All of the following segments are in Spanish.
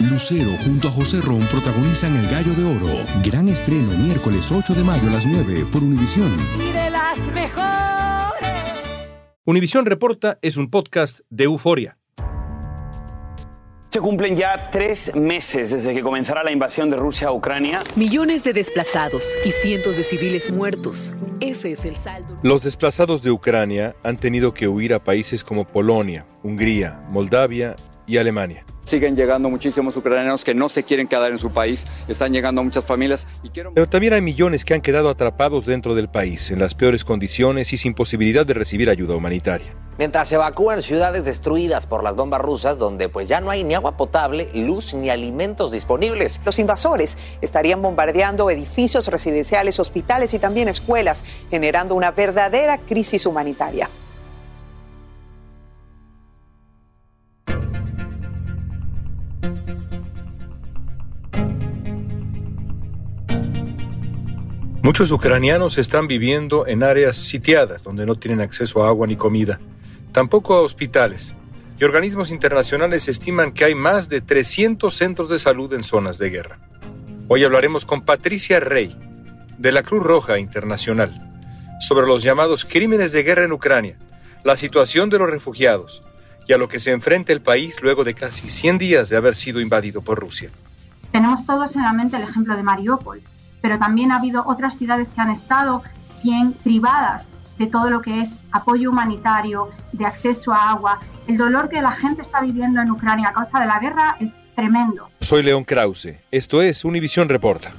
Lucero junto a José Ron protagonizan El Gallo de Oro. Gran estreno miércoles 8 de mayo a las 9 por Univisión. Y de las mejores. Univisión Reporta es un podcast de euforia. Se cumplen ya tres meses desde que comenzara la invasión de Rusia a Ucrania. Millones de desplazados y cientos de civiles muertos. Ese es el saldo. Los desplazados de Ucrania han tenido que huir a países como Polonia, Hungría, Moldavia y Alemania. Siguen llegando muchísimos ucranianos que no se quieren quedar en su país, están llegando muchas familias. Y quiero... Pero también hay millones que han quedado atrapados dentro del país, en las peores condiciones y sin posibilidad de recibir ayuda humanitaria. Mientras se evacúan ciudades destruidas por las bombas rusas, donde pues ya no hay ni agua potable, luz ni alimentos disponibles. Los invasores estarían bombardeando edificios residenciales, hospitales y también escuelas, generando una verdadera crisis humanitaria. Muchos ucranianos están viviendo en áreas sitiadas donde no tienen acceso a agua ni comida, tampoco a hospitales, y organismos internacionales estiman que hay más de 300 centros de salud en zonas de guerra. Hoy hablaremos con Patricia Rey, de la Cruz Roja Internacional, sobre los llamados crímenes de guerra en Ucrania, la situación de los refugiados y a lo que se enfrenta el país luego de casi 100 días de haber sido invadido por Rusia. Tenemos todos en la mente el ejemplo de Mariupol, pero también ha habido otras ciudades que han estado bien privadas de todo lo que es apoyo humanitario, de acceso a agua. El dolor que la gente está viviendo en Ucrania a causa de la guerra es tremendo. Soy León Krause. Esto es Univisión Reporta.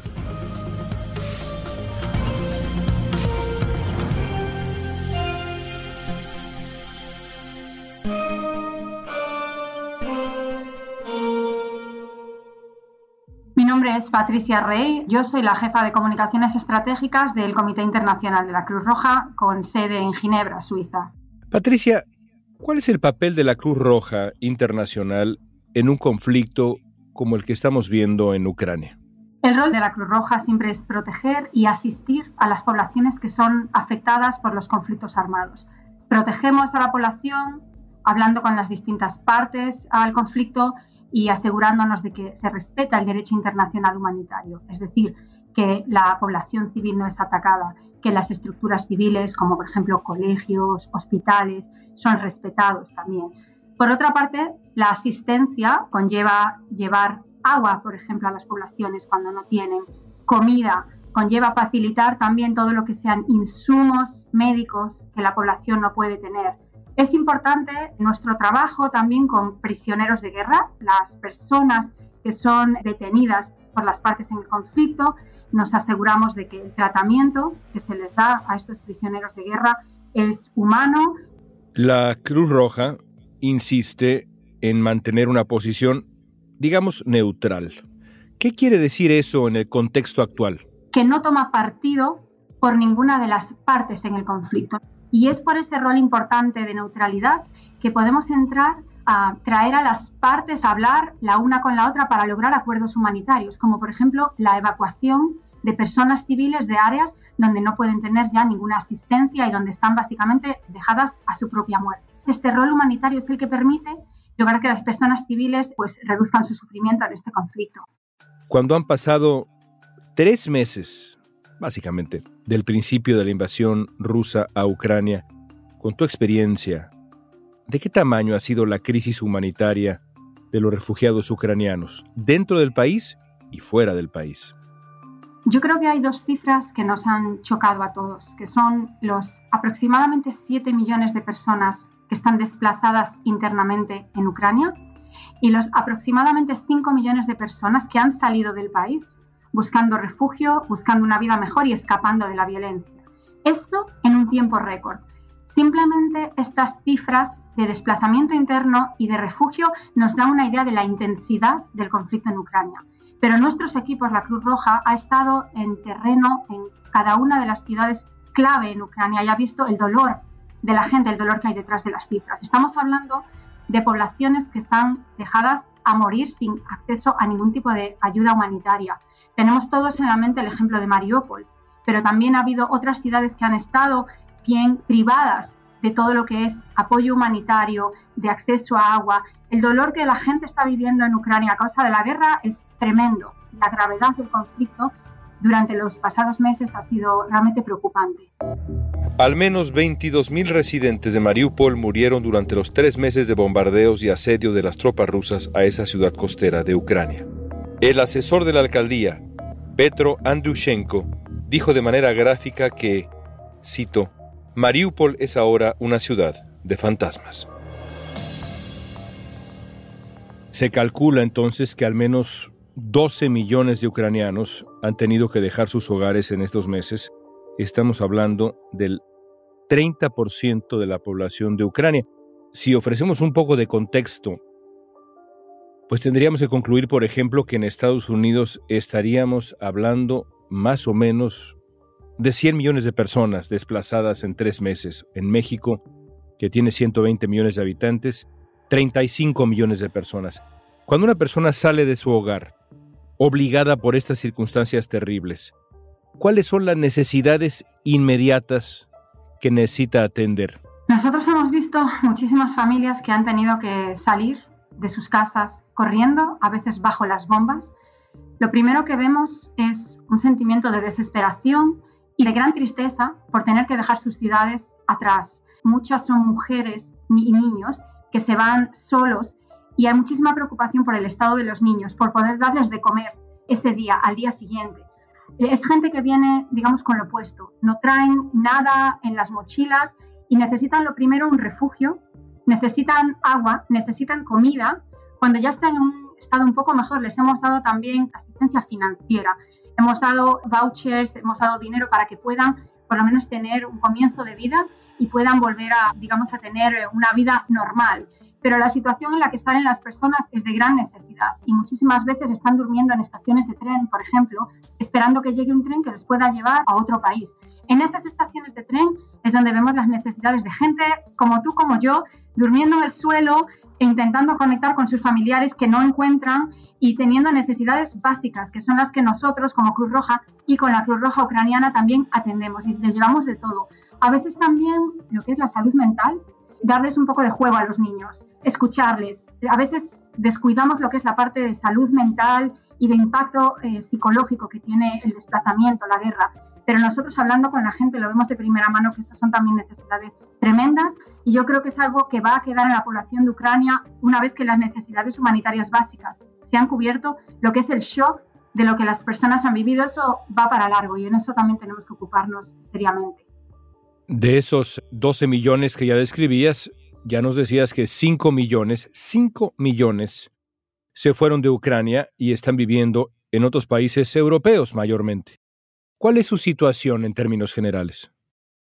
Nombre es Patricia Rey, yo soy la jefa de comunicaciones estratégicas del Comité Internacional de la Cruz Roja con sede en Ginebra, Suiza. Patricia, ¿cuál es el papel de la Cruz Roja Internacional en un conflicto como el que estamos viendo en Ucrania? El rol de la Cruz Roja siempre es proteger y asistir a las poblaciones que son afectadas por los conflictos armados. Protegemos a la población hablando con las distintas partes al conflicto y asegurándonos de que se respeta el derecho internacional humanitario, es decir, que la población civil no es atacada, que las estructuras civiles, como por ejemplo colegios, hospitales, son respetados también. Por otra parte, la asistencia conlleva llevar agua, por ejemplo, a las poblaciones cuando no tienen, comida, conlleva facilitar también todo lo que sean insumos médicos que la población no puede tener. Es importante nuestro trabajo también con prisioneros de guerra, las personas que son detenidas por las partes en el conflicto. Nos aseguramos de que el tratamiento que se les da a estos prisioneros de guerra es humano. La Cruz Roja insiste en mantener una posición, digamos, neutral. ¿Qué quiere decir eso en el contexto actual? Que no toma partido por ninguna de las partes en el conflicto. Y es por ese rol importante de neutralidad que podemos entrar a traer a las partes a hablar la una con la otra para lograr acuerdos humanitarios, como por ejemplo la evacuación de personas civiles de áreas donde no pueden tener ya ninguna asistencia y donde están básicamente dejadas a su propia muerte. Este rol humanitario es el que permite lograr que las personas civiles pues reduzcan su sufrimiento en este conflicto. Cuando han pasado tres meses básicamente, del principio de la invasión rusa a Ucrania, con tu experiencia, ¿de qué tamaño ha sido la crisis humanitaria de los refugiados ucranianos, dentro del país y fuera del país? Yo creo que hay dos cifras que nos han chocado a todos, que son los aproximadamente 7 millones de personas que están desplazadas internamente en Ucrania y los aproximadamente 5 millones de personas que han salido del país buscando refugio, buscando una vida mejor y escapando de la violencia. Esto en un tiempo récord. Simplemente estas cifras de desplazamiento interno y de refugio nos dan una idea de la intensidad del conflicto en Ucrania. Pero nuestros equipos, la Cruz Roja, ha estado en terreno en cada una de las ciudades clave en Ucrania y ha visto el dolor de la gente, el dolor que hay detrás de las cifras. Estamos hablando de poblaciones que están dejadas a morir sin acceso a ningún tipo de ayuda humanitaria. Tenemos todos en la mente el ejemplo de Mariupol, pero también ha habido otras ciudades que han estado bien privadas de todo lo que es apoyo humanitario, de acceso a agua. El dolor que la gente está viviendo en Ucrania a causa de la guerra es tremendo. La gravedad del conflicto durante los pasados meses ha sido realmente preocupante. Al menos 22.000 residentes de Mariupol murieron durante los tres meses de bombardeos y asedio de las tropas rusas a esa ciudad costera de Ucrania. El asesor de la alcaldía, Petro Andrushenko, dijo de manera gráfica que, cito, Mariupol es ahora una ciudad de fantasmas. Se calcula entonces que al menos 12 millones de ucranianos han tenido que dejar sus hogares en estos meses. Estamos hablando del 30% de la población de Ucrania. Si ofrecemos un poco de contexto, pues tendríamos que concluir, por ejemplo, que en Estados Unidos estaríamos hablando más o menos de 100 millones de personas desplazadas en tres meses. En México, que tiene 120 millones de habitantes, 35 millones de personas. Cuando una persona sale de su hogar obligada por estas circunstancias terribles. ¿Cuáles son las necesidades inmediatas que necesita atender? Nosotros hemos visto muchísimas familias que han tenido que salir de sus casas corriendo, a veces bajo las bombas. Lo primero que vemos es un sentimiento de desesperación y de gran tristeza por tener que dejar sus ciudades atrás. Muchas son mujeres y niños que se van solos y hay muchísima preocupación por el estado de los niños, por poder darles de comer ese día, al día siguiente. Es gente que viene, digamos, con lo opuesto. No traen nada en las mochilas y necesitan lo primero un refugio, necesitan agua, necesitan comida. Cuando ya están en un estado un poco mejor, les hemos dado también asistencia financiera. Hemos dado vouchers, hemos dado dinero para que puedan por lo menos tener un comienzo de vida y puedan volver a, digamos, a tener una vida normal pero la situación en la que están las personas es de gran necesidad y muchísimas veces están durmiendo en estaciones de tren, por ejemplo, esperando que llegue un tren que los pueda llevar a otro país. En esas estaciones de tren es donde vemos las necesidades de gente como tú, como yo, durmiendo en el suelo, intentando conectar con sus familiares que no encuentran y teniendo necesidades básicas, que son las que nosotros como Cruz Roja y con la Cruz Roja ucraniana también atendemos y les llevamos de todo. A veces también lo que es la salud mental, darles un poco de juego a los niños, escucharles. A veces descuidamos lo que es la parte de salud mental y de impacto eh, psicológico que tiene el desplazamiento, la guerra. Pero nosotros hablando con la gente lo vemos de primera mano que esas son también necesidades tremendas y yo creo que es algo que va a quedar en la población de Ucrania una vez que las necesidades humanitarias básicas se han cubierto, lo que es el shock de lo que las personas han vivido, eso va para largo y en eso también tenemos que ocuparnos seriamente. De esos 12 millones que ya describías, ya nos decías que 5 millones, 5 millones se fueron de Ucrania y están viviendo en otros países europeos mayormente. ¿Cuál es su situación en términos generales?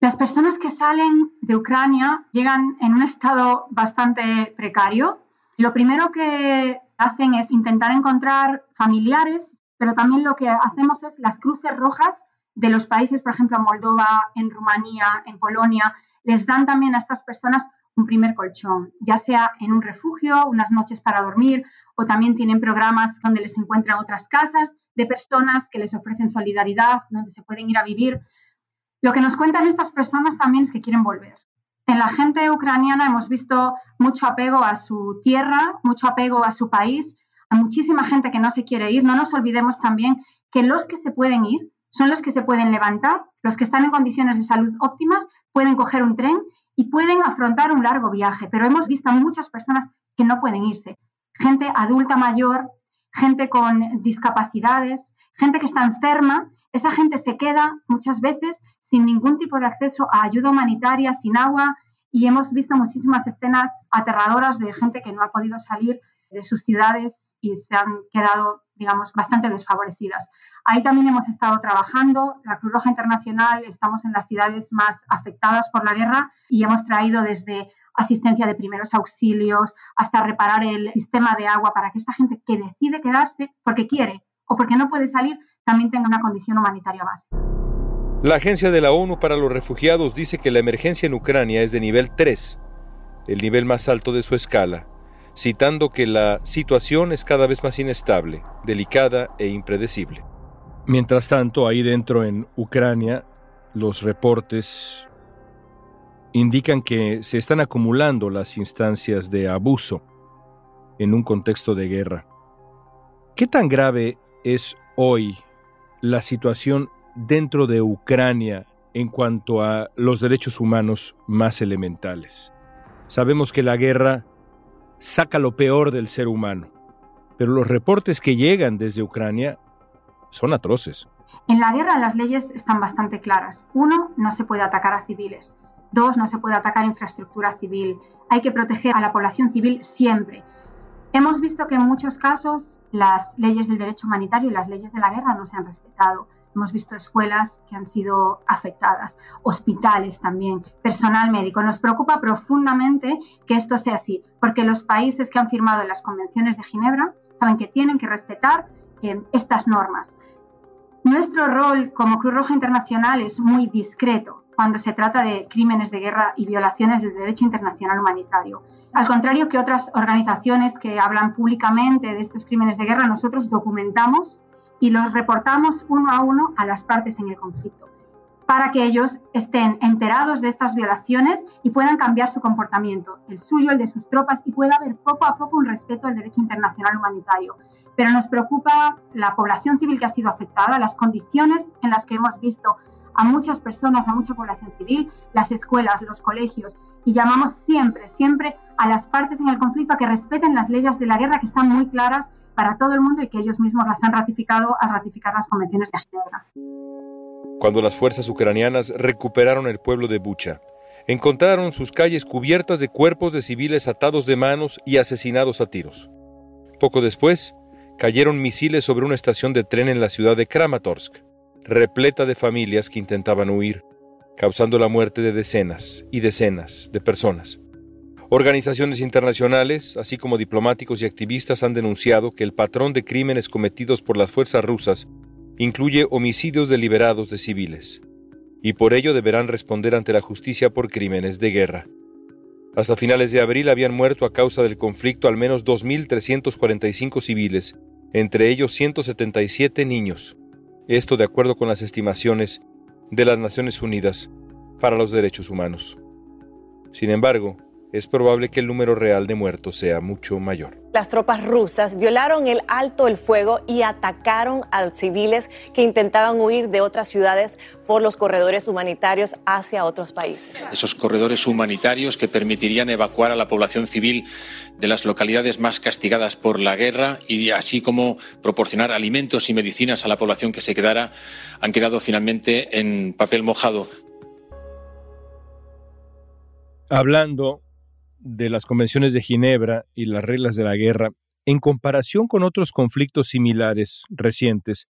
Las personas que salen de Ucrania llegan en un estado bastante precario. Lo primero que hacen es intentar encontrar familiares, pero también lo que hacemos es las cruces rojas de los países, por ejemplo, en Moldova, en Rumanía, en Polonia, les dan también a estas personas un primer colchón, ya sea en un refugio, unas noches para dormir, o también tienen programas donde les encuentran otras casas de personas que les ofrecen solidaridad, donde se pueden ir a vivir. Lo que nos cuentan estas personas también es que quieren volver. En la gente ucraniana hemos visto mucho apego a su tierra, mucho apego a su país, a muchísima gente que no se quiere ir. No nos olvidemos también que los que se pueden ir son los que se pueden levantar, los que están en condiciones de salud óptimas, pueden coger un tren y pueden afrontar un largo viaje. Pero hemos visto muchas personas que no pueden irse. Gente adulta mayor, gente con discapacidades, gente que está enferma. Esa gente se queda muchas veces sin ningún tipo de acceso a ayuda humanitaria, sin agua. Y hemos visto muchísimas escenas aterradoras de gente que no ha podido salir de sus ciudades y se han quedado, digamos, bastante desfavorecidas. Ahí también hemos estado trabajando. La Cruz Roja Internacional estamos en las ciudades más afectadas por la guerra y hemos traído desde asistencia de primeros auxilios hasta reparar el sistema de agua para que esta gente que decide quedarse porque quiere o porque no puede salir también tenga una condición humanitaria básica. La Agencia de la ONU para los Refugiados dice que la emergencia en Ucrania es de nivel 3, el nivel más alto de su escala, citando que la situación es cada vez más inestable, delicada e impredecible. Mientras tanto, ahí dentro en Ucrania, los reportes indican que se están acumulando las instancias de abuso en un contexto de guerra. ¿Qué tan grave es hoy la situación dentro de Ucrania en cuanto a los derechos humanos más elementales? Sabemos que la guerra saca lo peor del ser humano, pero los reportes que llegan desde Ucrania son atroces. En la guerra las leyes están bastante claras. Uno, no se puede atacar a civiles. Dos, no se puede atacar infraestructura civil. Hay que proteger a la población civil siempre. Hemos visto que en muchos casos las leyes del derecho humanitario y las leyes de la guerra no se han respetado. Hemos visto escuelas que han sido afectadas, hospitales también, personal médico. Nos preocupa profundamente que esto sea así, porque los países que han firmado las convenciones de Ginebra saben que tienen que respetar eh, estas normas. Nuestro rol como Cruz Roja Internacional es muy discreto cuando se trata de crímenes de guerra y violaciones del derecho internacional humanitario. Al contrario que otras organizaciones que hablan públicamente de estos crímenes de guerra, nosotros documentamos y los reportamos uno a uno a las partes en el conflicto para que ellos estén enterados de estas violaciones y puedan cambiar su comportamiento, el suyo, el de sus tropas, y pueda haber poco a poco un respeto al derecho internacional humanitario. Pero nos preocupa la población civil que ha sido afectada, las condiciones en las que hemos visto a muchas personas, a mucha población civil, las escuelas, los colegios, y llamamos siempre, siempre a las partes en el conflicto a que respeten las leyes de la guerra que están muy claras para todo el mundo y que ellos mismos las han ratificado al ratificar las convenciones de Ginebra cuando las fuerzas ucranianas recuperaron el pueblo de Bucha. Encontraron sus calles cubiertas de cuerpos de civiles atados de manos y asesinados a tiros. Poco después, cayeron misiles sobre una estación de tren en la ciudad de Kramatorsk, repleta de familias que intentaban huir, causando la muerte de decenas y decenas de personas. Organizaciones internacionales, así como diplomáticos y activistas, han denunciado que el patrón de crímenes cometidos por las fuerzas rusas incluye homicidios deliberados de civiles, y por ello deberán responder ante la justicia por crímenes de guerra. Hasta finales de abril habían muerto a causa del conflicto al menos 2.345 civiles, entre ellos 177 niños. Esto de acuerdo con las estimaciones de las Naciones Unidas para los Derechos Humanos. Sin embargo, es probable que el número real de muertos sea mucho mayor. Las tropas rusas violaron el alto el fuego y atacaron a los civiles que intentaban huir de otras ciudades por los corredores humanitarios hacia otros países. Esos corredores humanitarios que permitirían evacuar a la población civil de las localidades más castigadas por la guerra y así como proporcionar alimentos y medicinas a la población que se quedara, han quedado finalmente en papel mojado. Hablando de las convenciones de Ginebra y las reglas de la guerra, en comparación con otros conflictos similares recientes,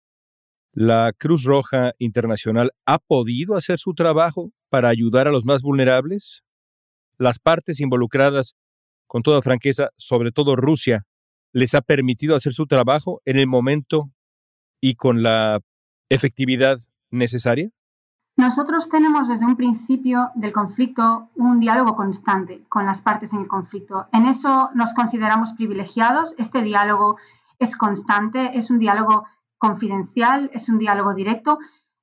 ¿la Cruz Roja Internacional ha podido hacer su trabajo para ayudar a los más vulnerables? Las partes involucradas, con toda franqueza, sobre todo Rusia, les ha permitido hacer su trabajo en el momento y con la efectividad necesaria? Nosotros tenemos desde un principio del conflicto un diálogo constante con las partes en el conflicto. En eso nos consideramos privilegiados. Este diálogo es constante, es un diálogo confidencial, es un diálogo directo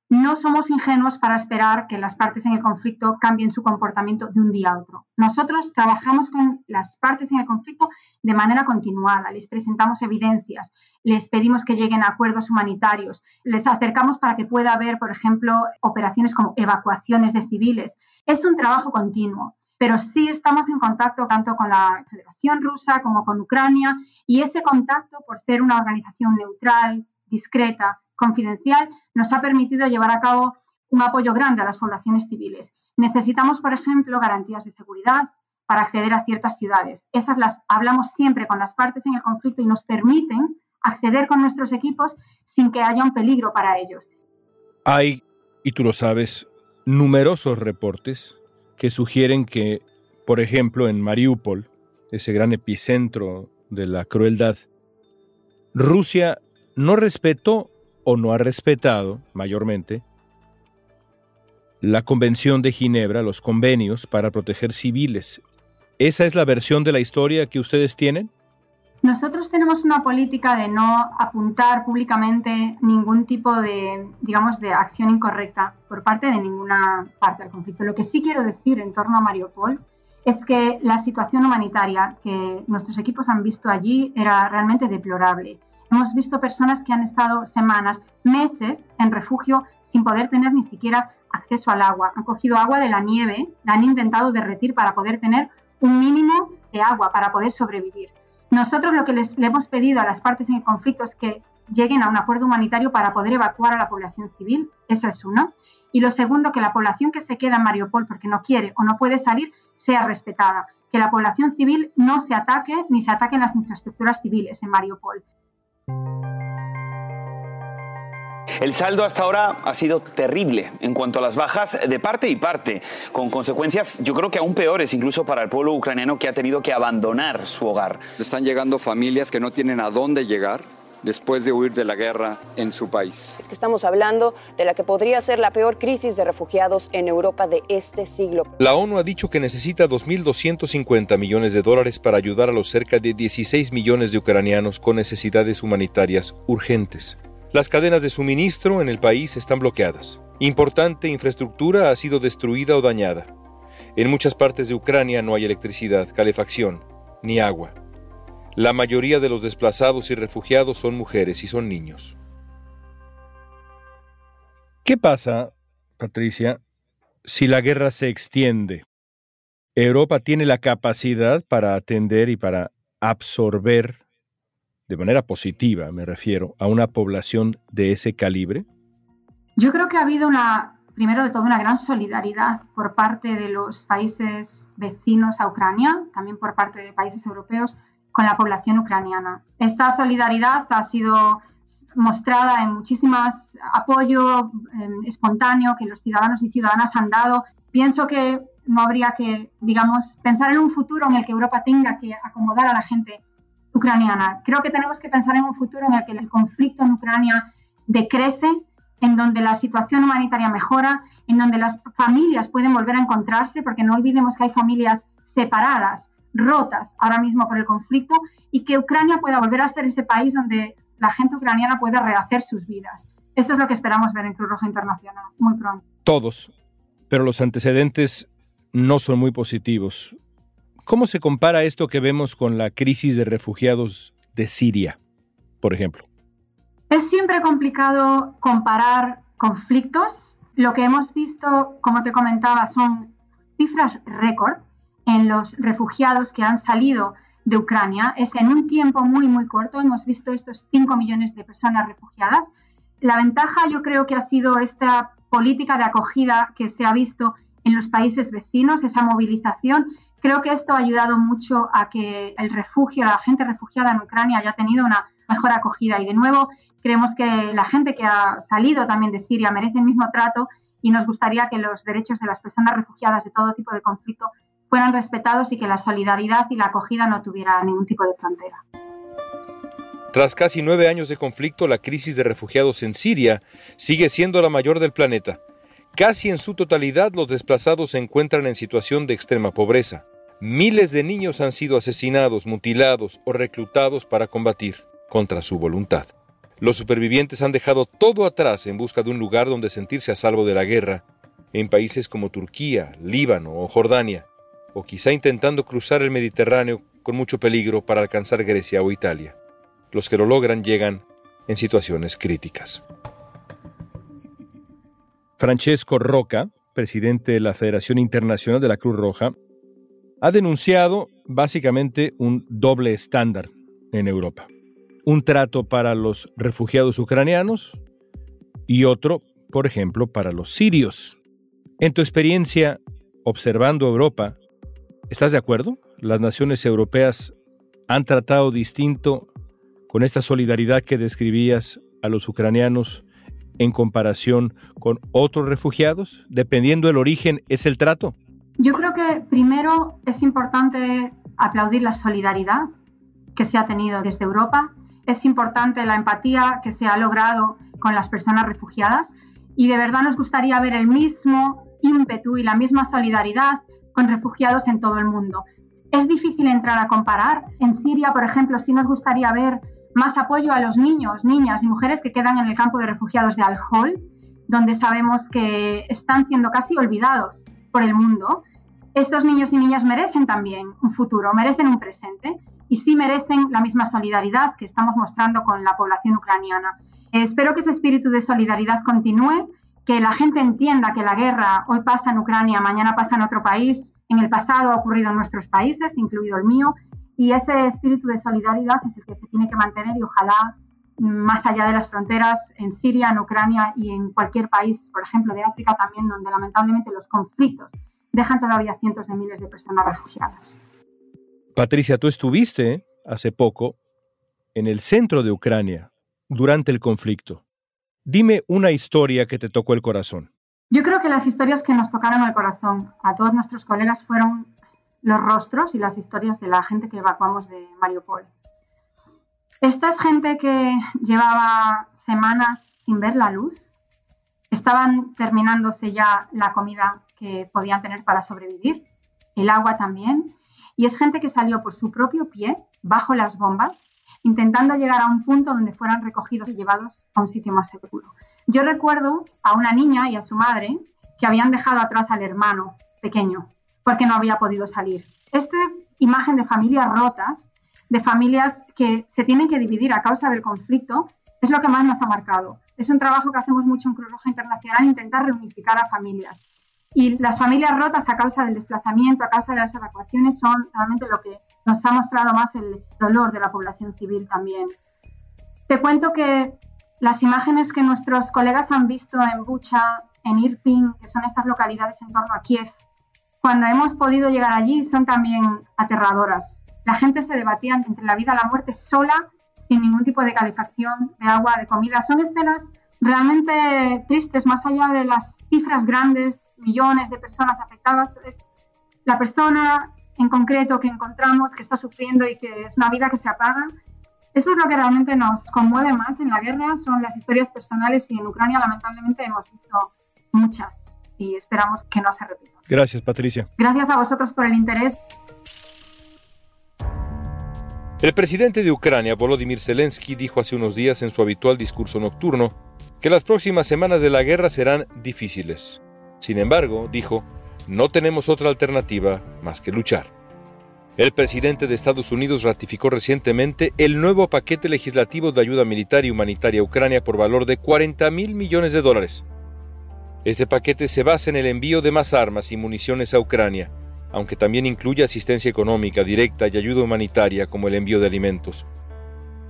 no somos ingenuos para esperar que las partes en el conflicto cambien su comportamiento de un día a otro. Nosotros trabajamos con las partes en el conflicto de manera continuada, les presentamos evidencias, les pedimos que lleguen a acuerdos humanitarios, les acercamos para que pueda haber, por ejemplo, operaciones como evacuaciones de civiles. Es un trabajo continuo pero sí estamos en contacto tanto con la Federación Rusa como con Ucrania y ese contacto, por ser una organización neutral, discreta, confidencial nos ha permitido llevar a cabo un apoyo grande a las poblaciones civiles. Necesitamos, por ejemplo, garantías de seguridad para acceder a ciertas ciudades. Esas las hablamos siempre con las partes en el conflicto y nos permiten acceder con nuestros equipos sin que haya un peligro para ellos. Hay, y tú lo sabes, numerosos reportes que sugieren que, por ejemplo, en Mariupol, ese gran epicentro de la crueldad, Rusia no respetó o no ha respetado, mayormente, la Convención de Ginebra, los convenios para proteger civiles. ¿Esa es la versión de la historia que ustedes tienen? Nosotros tenemos una política de no apuntar públicamente ningún tipo de, digamos, de acción incorrecta por parte de ninguna parte del conflicto. Lo que sí quiero decir en torno a Mariupol es que la situación humanitaria que nuestros equipos han visto allí era realmente deplorable. Hemos visto personas que han estado semanas, meses en refugio sin poder tener ni siquiera acceso al agua. Han cogido agua de la nieve, la han intentado derretir para poder tener un mínimo de agua, para poder sobrevivir. Nosotros lo que les, le hemos pedido a las partes en el conflicto es que lleguen a un acuerdo humanitario para poder evacuar a la población civil, eso es uno. Y lo segundo, que la población que se queda en Mariupol porque no quiere o no puede salir sea respetada, que la población civil no se ataque ni se ataquen las infraestructuras civiles en Mariupol. El saldo hasta ahora ha sido terrible en cuanto a las bajas de parte y parte, con consecuencias yo creo que aún peores incluso para el pueblo ucraniano que ha tenido que abandonar su hogar. Están llegando familias que no tienen a dónde llegar después de huir de la guerra en su país. Es que estamos hablando de la que podría ser la peor crisis de refugiados en Europa de este siglo. La ONU ha dicho que necesita 2.250 millones de dólares para ayudar a los cerca de 16 millones de ucranianos con necesidades humanitarias urgentes. Las cadenas de suministro en el país están bloqueadas. Importante infraestructura ha sido destruida o dañada. En muchas partes de Ucrania no hay electricidad, calefacción, ni agua. La mayoría de los desplazados y refugiados son mujeres y son niños. ¿Qué pasa, Patricia, si la guerra se extiende? ¿Europa tiene la capacidad para atender y para absorber de manera positiva, me refiero, a una población de ese calibre? Yo creo que ha habido una, primero de todo, una gran solidaridad por parte de los países vecinos a Ucrania, también por parte de países europeos, con la población ucraniana. Esta solidaridad ha sido mostrada en muchísimas apoyo espontáneo que los ciudadanos y ciudadanas han dado. Pienso que no habría que, digamos, pensar en un futuro en el que Europa tenga que acomodar a la gente ucraniana. Creo que tenemos que pensar en un futuro en el que el conflicto en Ucrania decrece, en donde la situación humanitaria mejora, en donde las familias pueden volver a encontrarse, porque no olvidemos que hay familias separadas, rotas ahora mismo por el conflicto, y que Ucrania pueda volver a ser ese país donde la gente ucraniana pueda rehacer sus vidas. Eso es lo que esperamos ver en Cruz Roja Internacional muy pronto. Todos, pero los antecedentes no son muy positivos. ¿Cómo se compara esto que vemos con la crisis de refugiados de Siria, por ejemplo? Es siempre complicado comparar conflictos. Lo que hemos visto, como te comentaba, son cifras récord en los refugiados que han salido de Ucrania. Es en un tiempo muy, muy corto. Hemos visto estos 5 millones de personas refugiadas. La ventaja yo creo que ha sido esta política de acogida que se ha visto en los países vecinos, esa movilización Creo que esto ha ayudado mucho a que el refugio, la gente refugiada en Ucrania haya tenido una mejor acogida. Y de nuevo, creemos que la gente que ha salido también de Siria merece el mismo trato y nos gustaría que los derechos de las personas refugiadas de todo tipo de conflicto fueran respetados y que la solidaridad y la acogida no tuviera ningún tipo de frontera. Tras casi nueve años de conflicto, la crisis de refugiados en Siria sigue siendo la mayor del planeta. Casi en su totalidad los desplazados se encuentran en situación de extrema pobreza. Miles de niños han sido asesinados, mutilados o reclutados para combatir contra su voluntad. Los supervivientes han dejado todo atrás en busca de un lugar donde sentirse a salvo de la guerra, en países como Turquía, Líbano o Jordania, o quizá intentando cruzar el Mediterráneo con mucho peligro para alcanzar Grecia o Italia. Los que lo logran llegan en situaciones críticas. Francesco Roca, presidente de la Federación Internacional de la Cruz Roja, ha denunciado básicamente un doble estándar en Europa. Un trato para los refugiados ucranianos y otro, por ejemplo, para los sirios. En tu experiencia observando Europa, ¿estás de acuerdo? ¿Las naciones europeas han tratado distinto con esta solidaridad que describías a los ucranianos en comparación con otros refugiados? Dependiendo del origen, ¿es el trato? Yo creo que primero es importante aplaudir la solidaridad que se ha tenido desde Europa. Es importante la empatía que se ha logrado con las personas refugiadas y de verdad nos gustaría ver el mismo ímpetu y la misma solidaridad con refugiados en todo el mundo. es difícil entrar a comparar. En Siria, por ejemplo, sí nos gustaría ver más apoyo a los niños, niñas y mujeres que quedan en el campo de refugiados de Al-Hol, donde sabemos que están siendo casi olvidados por el mundo. Estos niños y niñas merecen también un futuro, merecen un presente y sí merecen la misma solidaridad que estamos mostrando con la población ucraniana. espero que ese espíritu de solidaridad continúe, que la gente entienda que la guerra hoy pasa en Ucrania, mañana pasa en otro país, en el pasado ha ocurrido en nuestros países, incluido el mío, y ese espíritu de solidaridad es el que se tiene que mantener y ojalá más allá de las fronteras, en Siria, en Ucrania y en cualquier país, por ejemplo, de África también, donde lamentablemente los conflictos dejan todavía cientos de miles de personas refugiadas. Patricia, tú estuviste hace poco en el centro de Ucrania durante el conflicto. Dime una historia que te tocó el corazón. Yo creo que las historias que nos tocaron el corazón a todos nuestros colegas fueron los rostros y las historias de la gente que evacuamos de Mariupol. Esta es gente que llevaba semanas sin ver la luz, estaban terminándose ya la comida que podían tener para sobrevivir, el agua también, y es gente que salió por su propio pie, bajo las bombas, intentando llegar a un punto donde fueran recogidos y llevados a un sitio más seguro. Yo recuerdo a una niña y a su madre que habían dejado atrás al hermano pequeño porque no había podido salir. Esta imagen de familias rotas, de familias que se tienen que dividir a causa del conflicto, es lo que más nos ha marcado. Es un trabajo que hacemos mucho en Cruz Roja Internacional, intentar reunificar a familias. Y las familias rotas a causa del desplazamiento, a causa de las evacuaciones, son realmente lo que nos ha mostrado más el dolor de la población civil también. Te cuento que las imágenes que nuestros colegas han visto en Bucha, en Irpin, que son estas localidades en torno a Kiev, cuando hemos podido llegar allí son también aterradoras. La gente se debatía entre la vida y la muerte sola, sin ningún tipo de calefacción, de agua, de comida. Son escenas realmente tristes, más allá de las cifras grandes, millones de personas afectadas. Es la persona en concreto que encontramos que está sufriendo y que es una vida que se apaga. Eso es lo que realmente nos conmueve más en la guerra, son las historias personales y en Ucrania lamentablemente hemos visto muchas y esperamos que no se repita. Gracias, Patricia. Gracias a vosotros por el interés. El presidente de Ucrania, Volodymyr Zelensky, dijo hace unos días en su habitual discurso nocturno que las próximas semanas de la guerra serán difíciles. Sin embargo, dijo, no tenemos otra alternativa más que luchar. El presidente de Estados Unidos ratificó recientemente el nuevo paquete legislativo de ayuda militar y humanitaria a Ucrania por valor de 40 mil millones de dólares. Este paquete se basa en el envío de más armas y municiones a Ucrania, aunque también incluye asistencia económica directa y ayuda humanitaria como el envío de alimentos.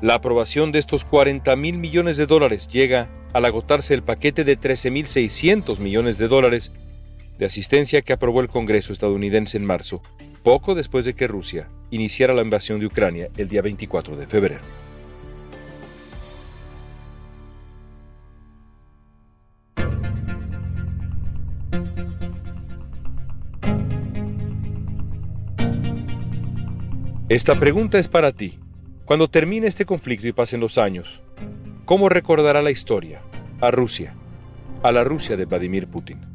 La aprobación de estos 40 mil millones de dólares llega al agotarse el paquete de 13.600 millones de dólares de asistencia que aprobó el Congreso estadounidense en marzo, poco después de que Rusia iniciara la invasión de Ucrania el día 24 de febrero. Esta pregunta es para ti. Cuando termine este conflicto y pasen los años, ¿cómo recordará la historia a Rusia, a la Rusia de Vladimir Putin?